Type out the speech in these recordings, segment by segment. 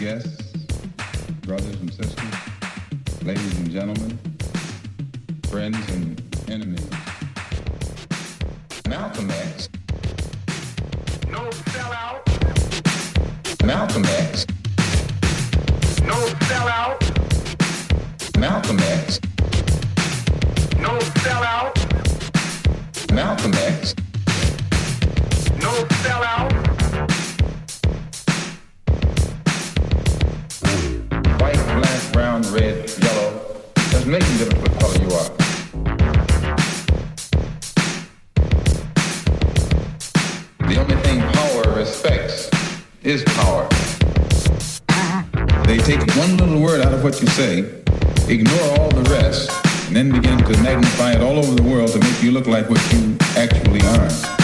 Guests, brothers and sisters, ladies and gentlemen, friends and enemies. Malcolm X. No sellout, Malcolm X. no sellout, Malcolm X. no sellout, Malcolm X. no sellout, brown, red, yellow. Doesn't make any difference what color you are. The only thing power respects is power. They take one little word out of what you say, ignore all the rest, and then begin to magnify it all over the world to make you look like what you actually are.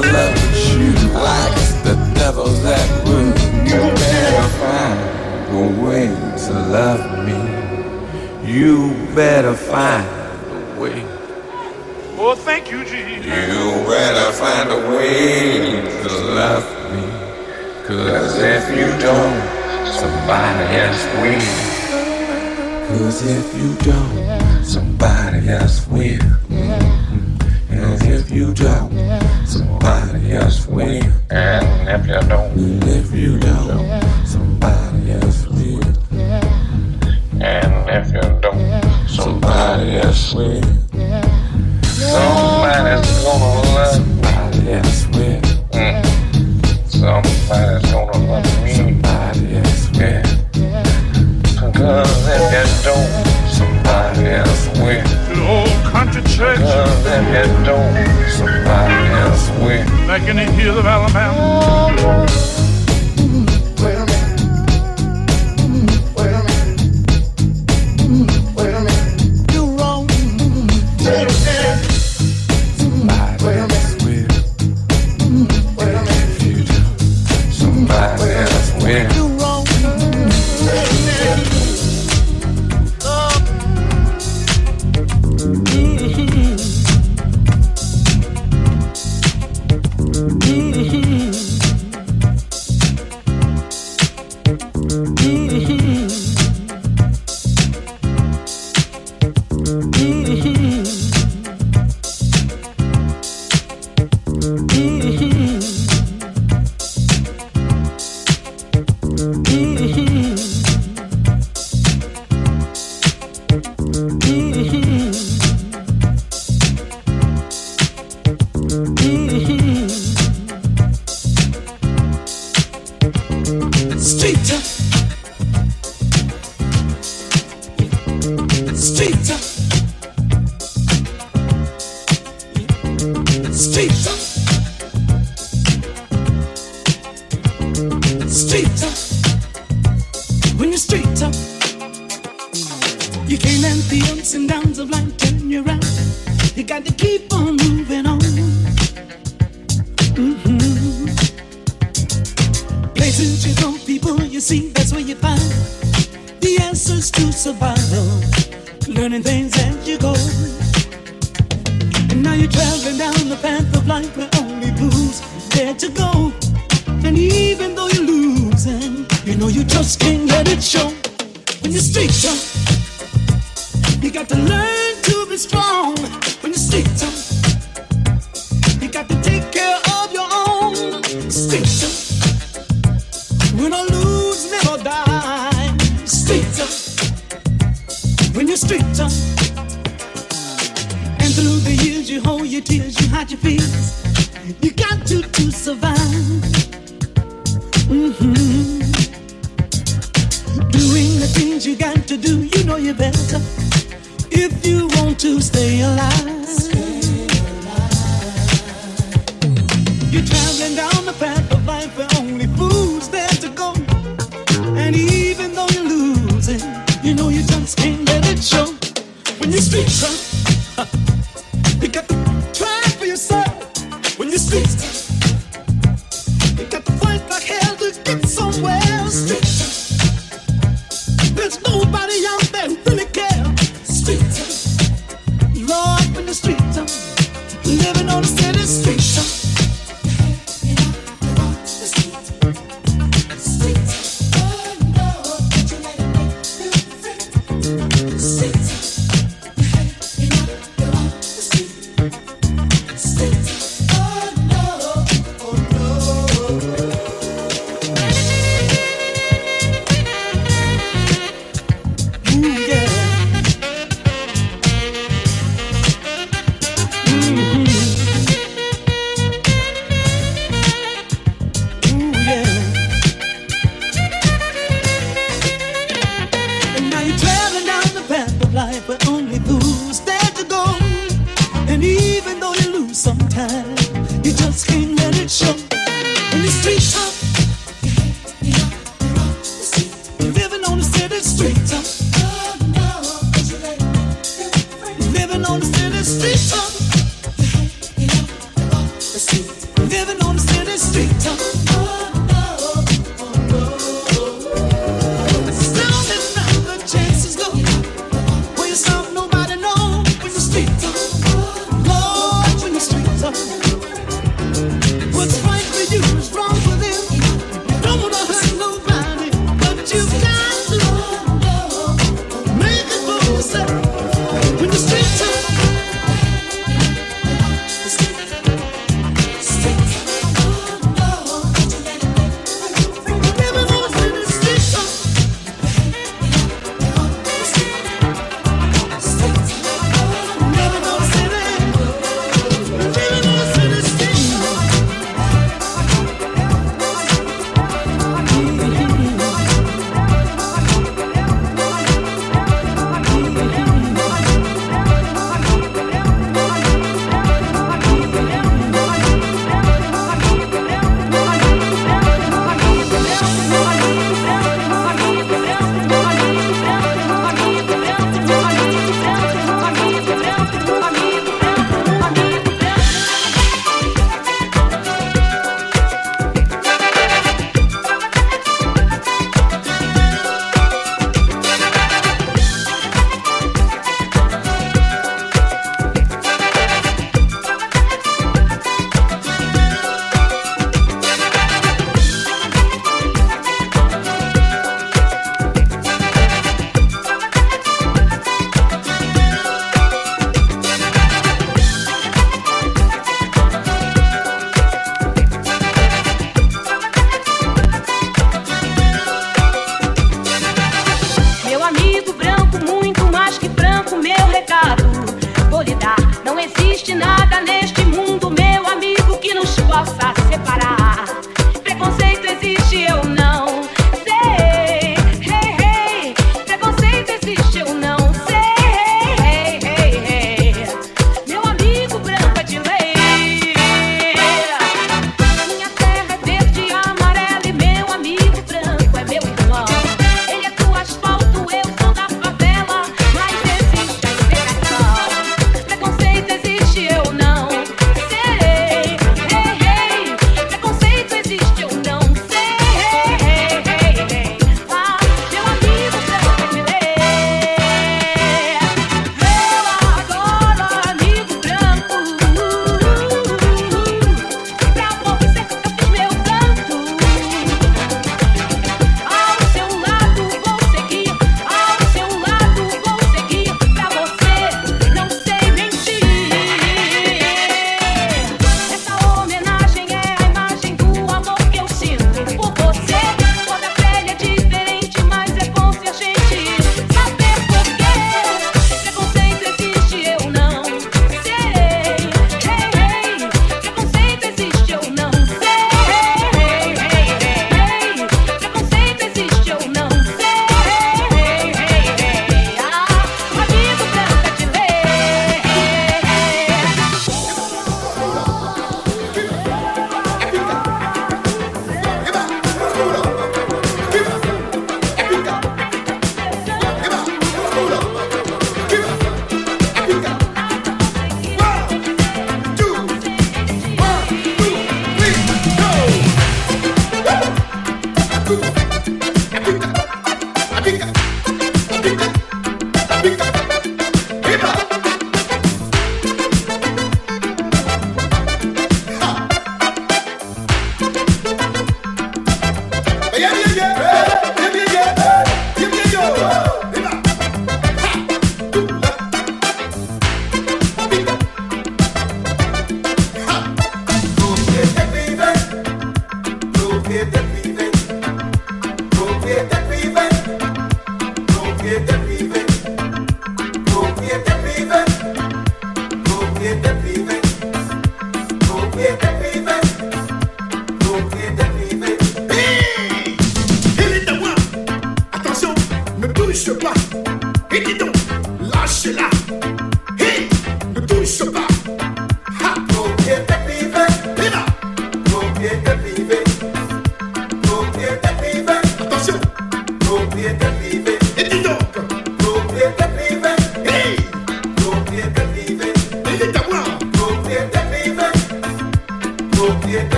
never you like the devil's that would. You better find a way to love me. You better find a way. Well, thank you, Jesus. You better find a way to love me. Cause if you don't, somebody else will. Cause if you don't, somebody else will. And if you don't, somebody else will. And if you don't, if you don't, somebody else will. And if you don't, somebody else will. back in the hills of Alabama. Mm-hmm.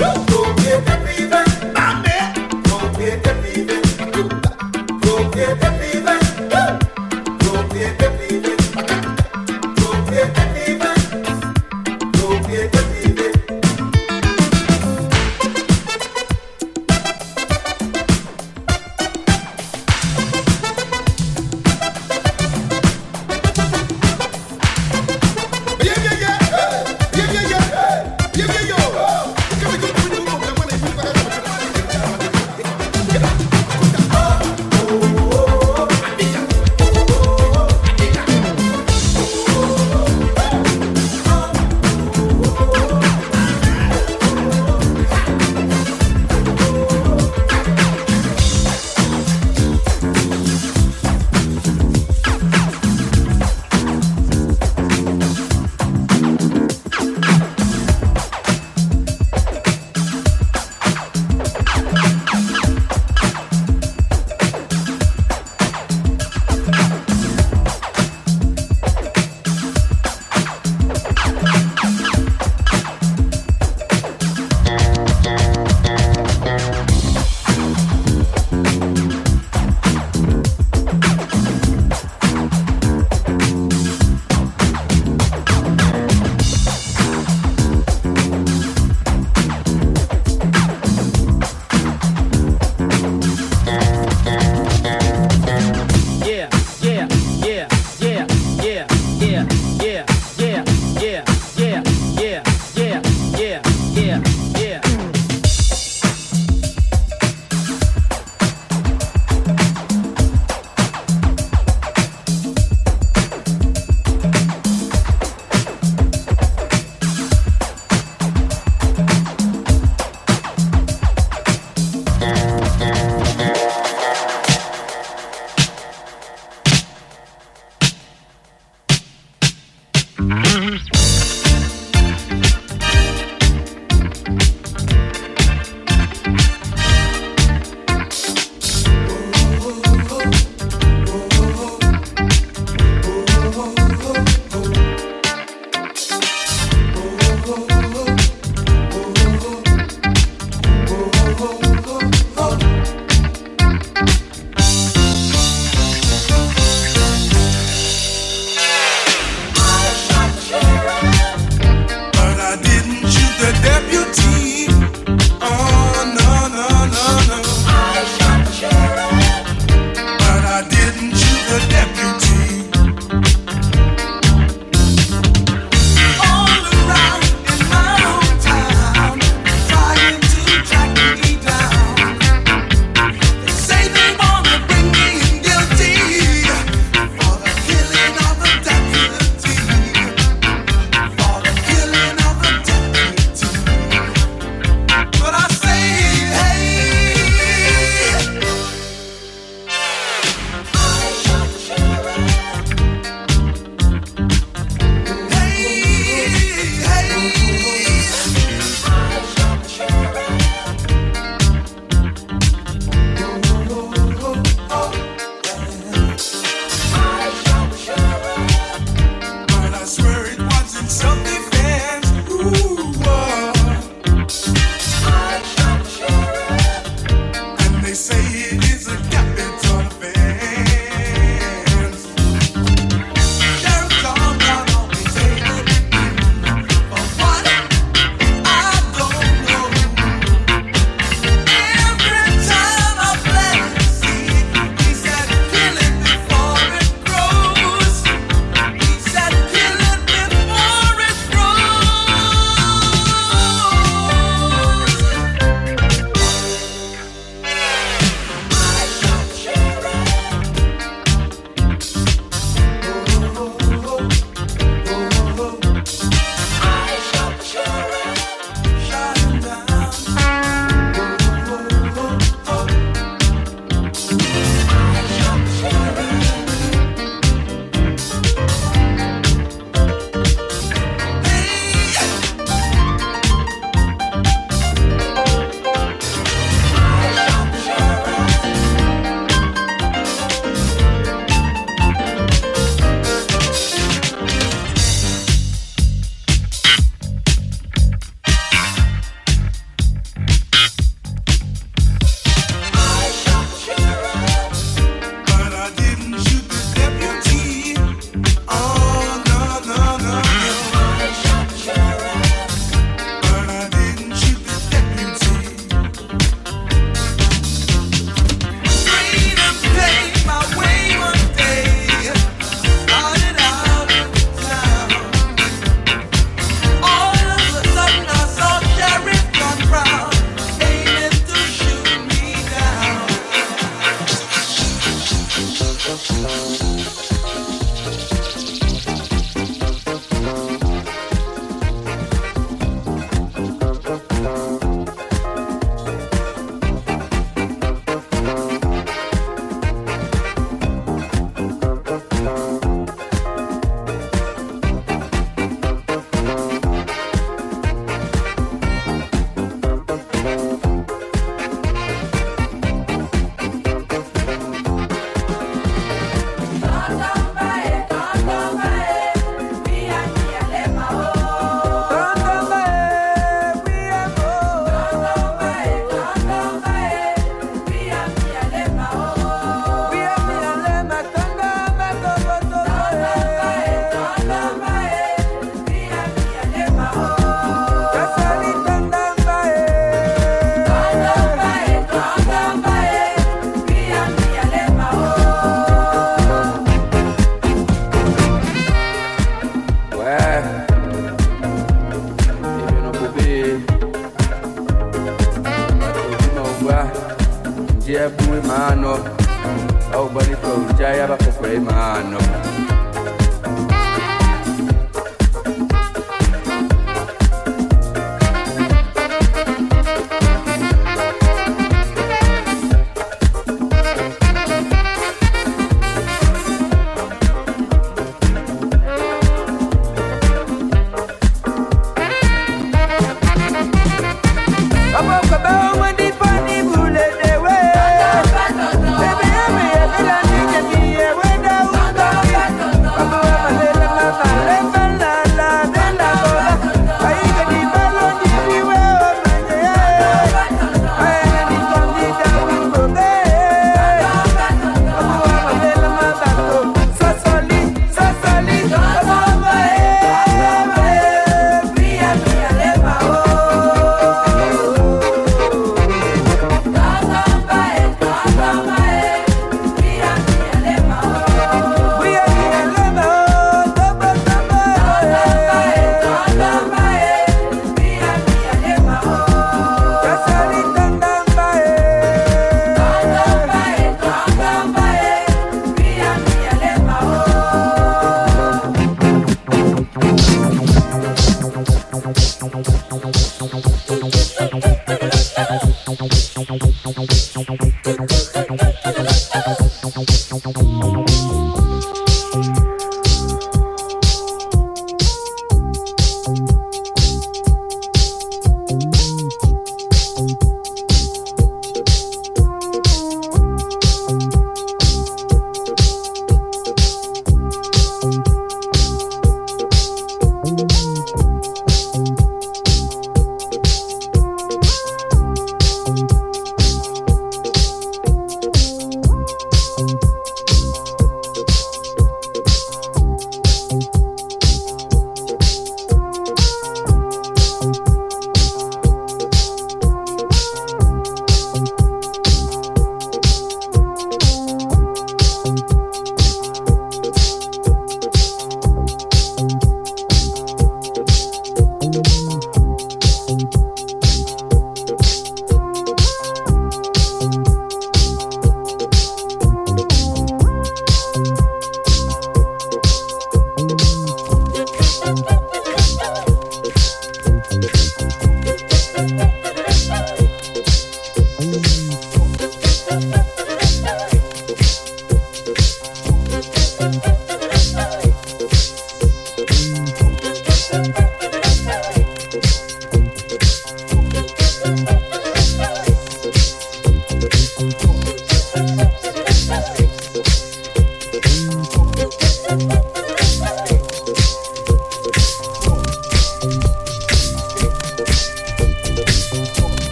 Woo!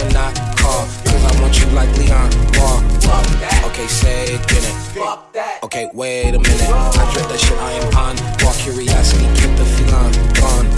and I call. Cause I want you like Leon Wall. Okay, say it didn't. Okay, wait a minute. I dread that shit, I am on. Raw curiosity, keep the feline gone.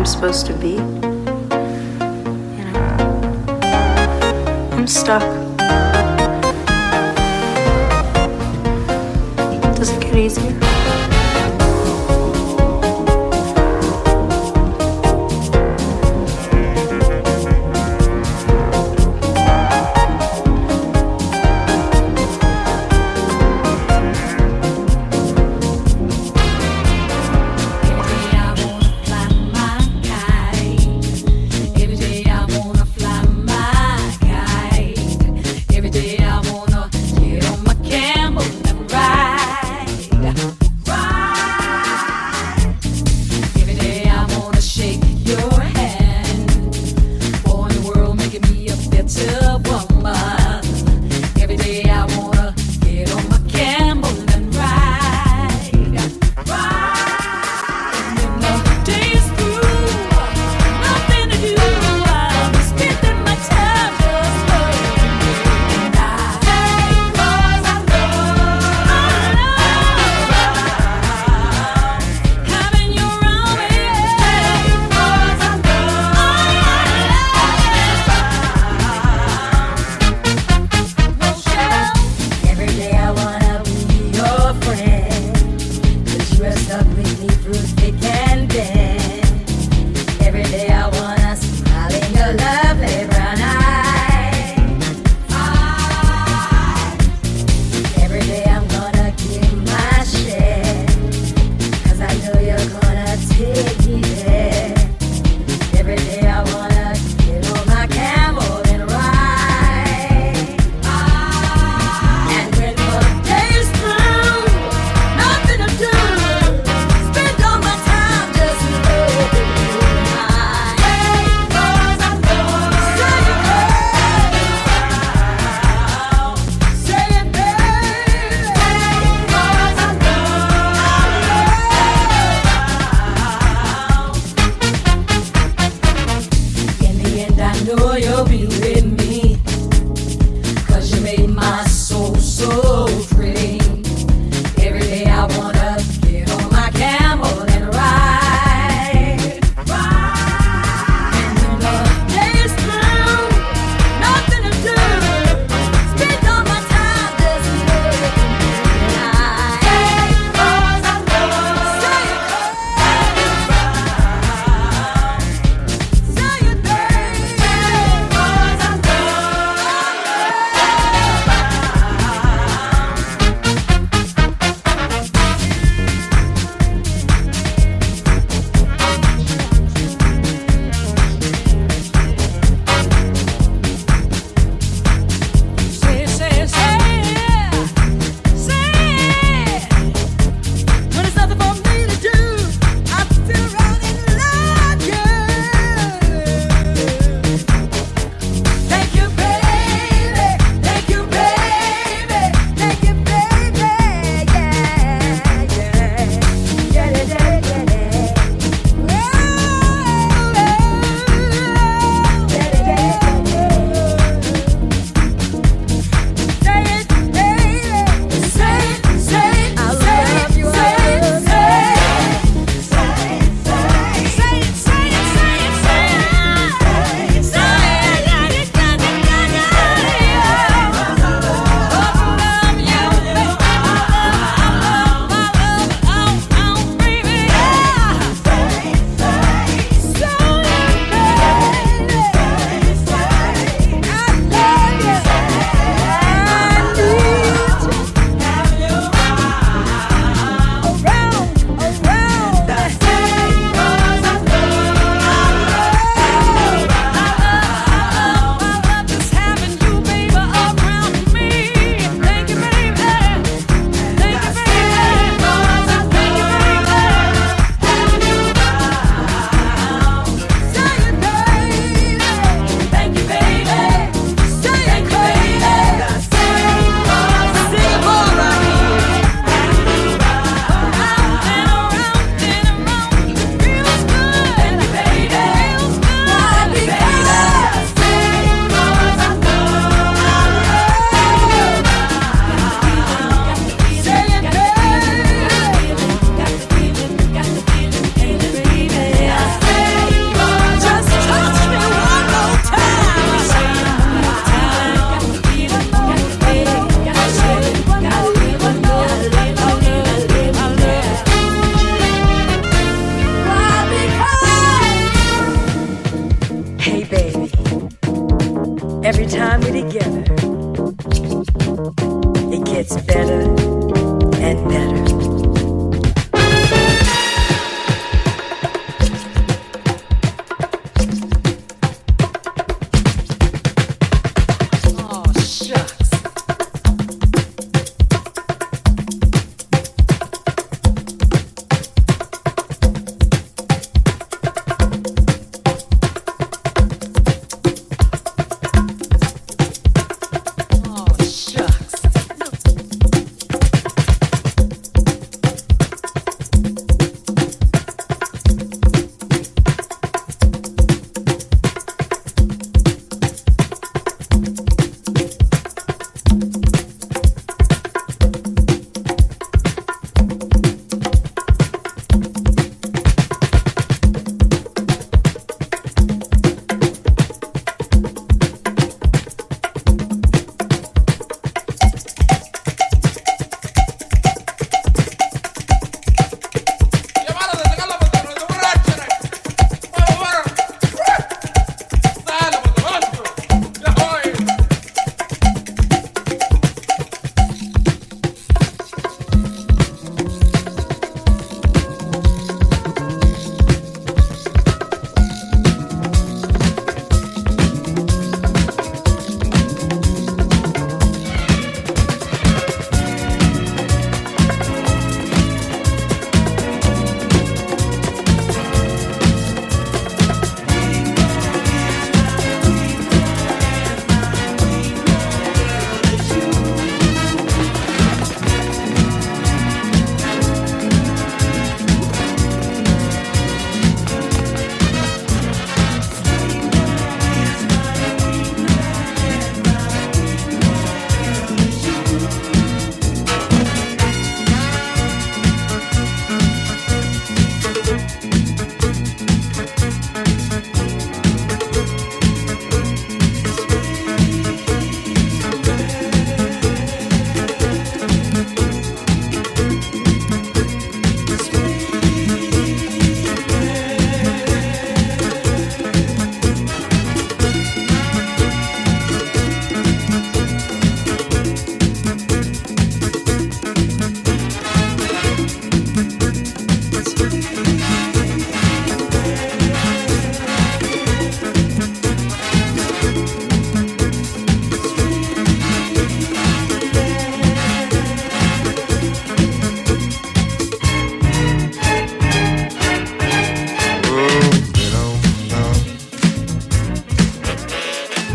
I'm supposed to be. You know, I'm stuck.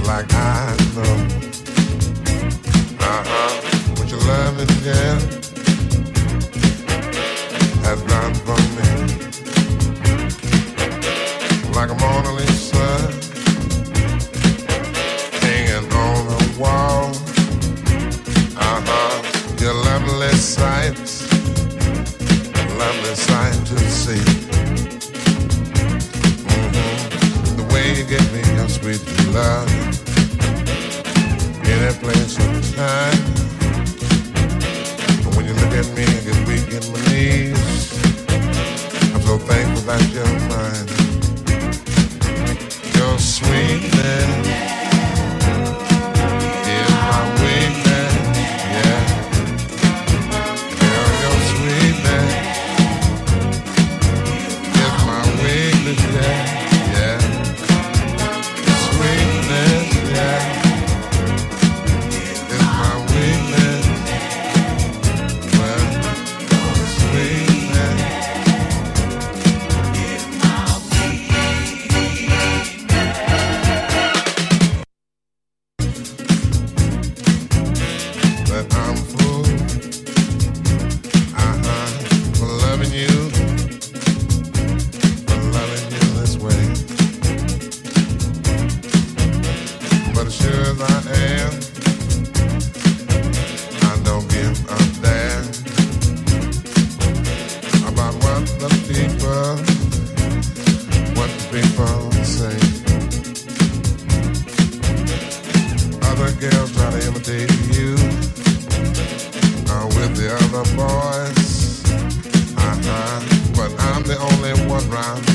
like I know. Uh huh. Would you love me girl? one round.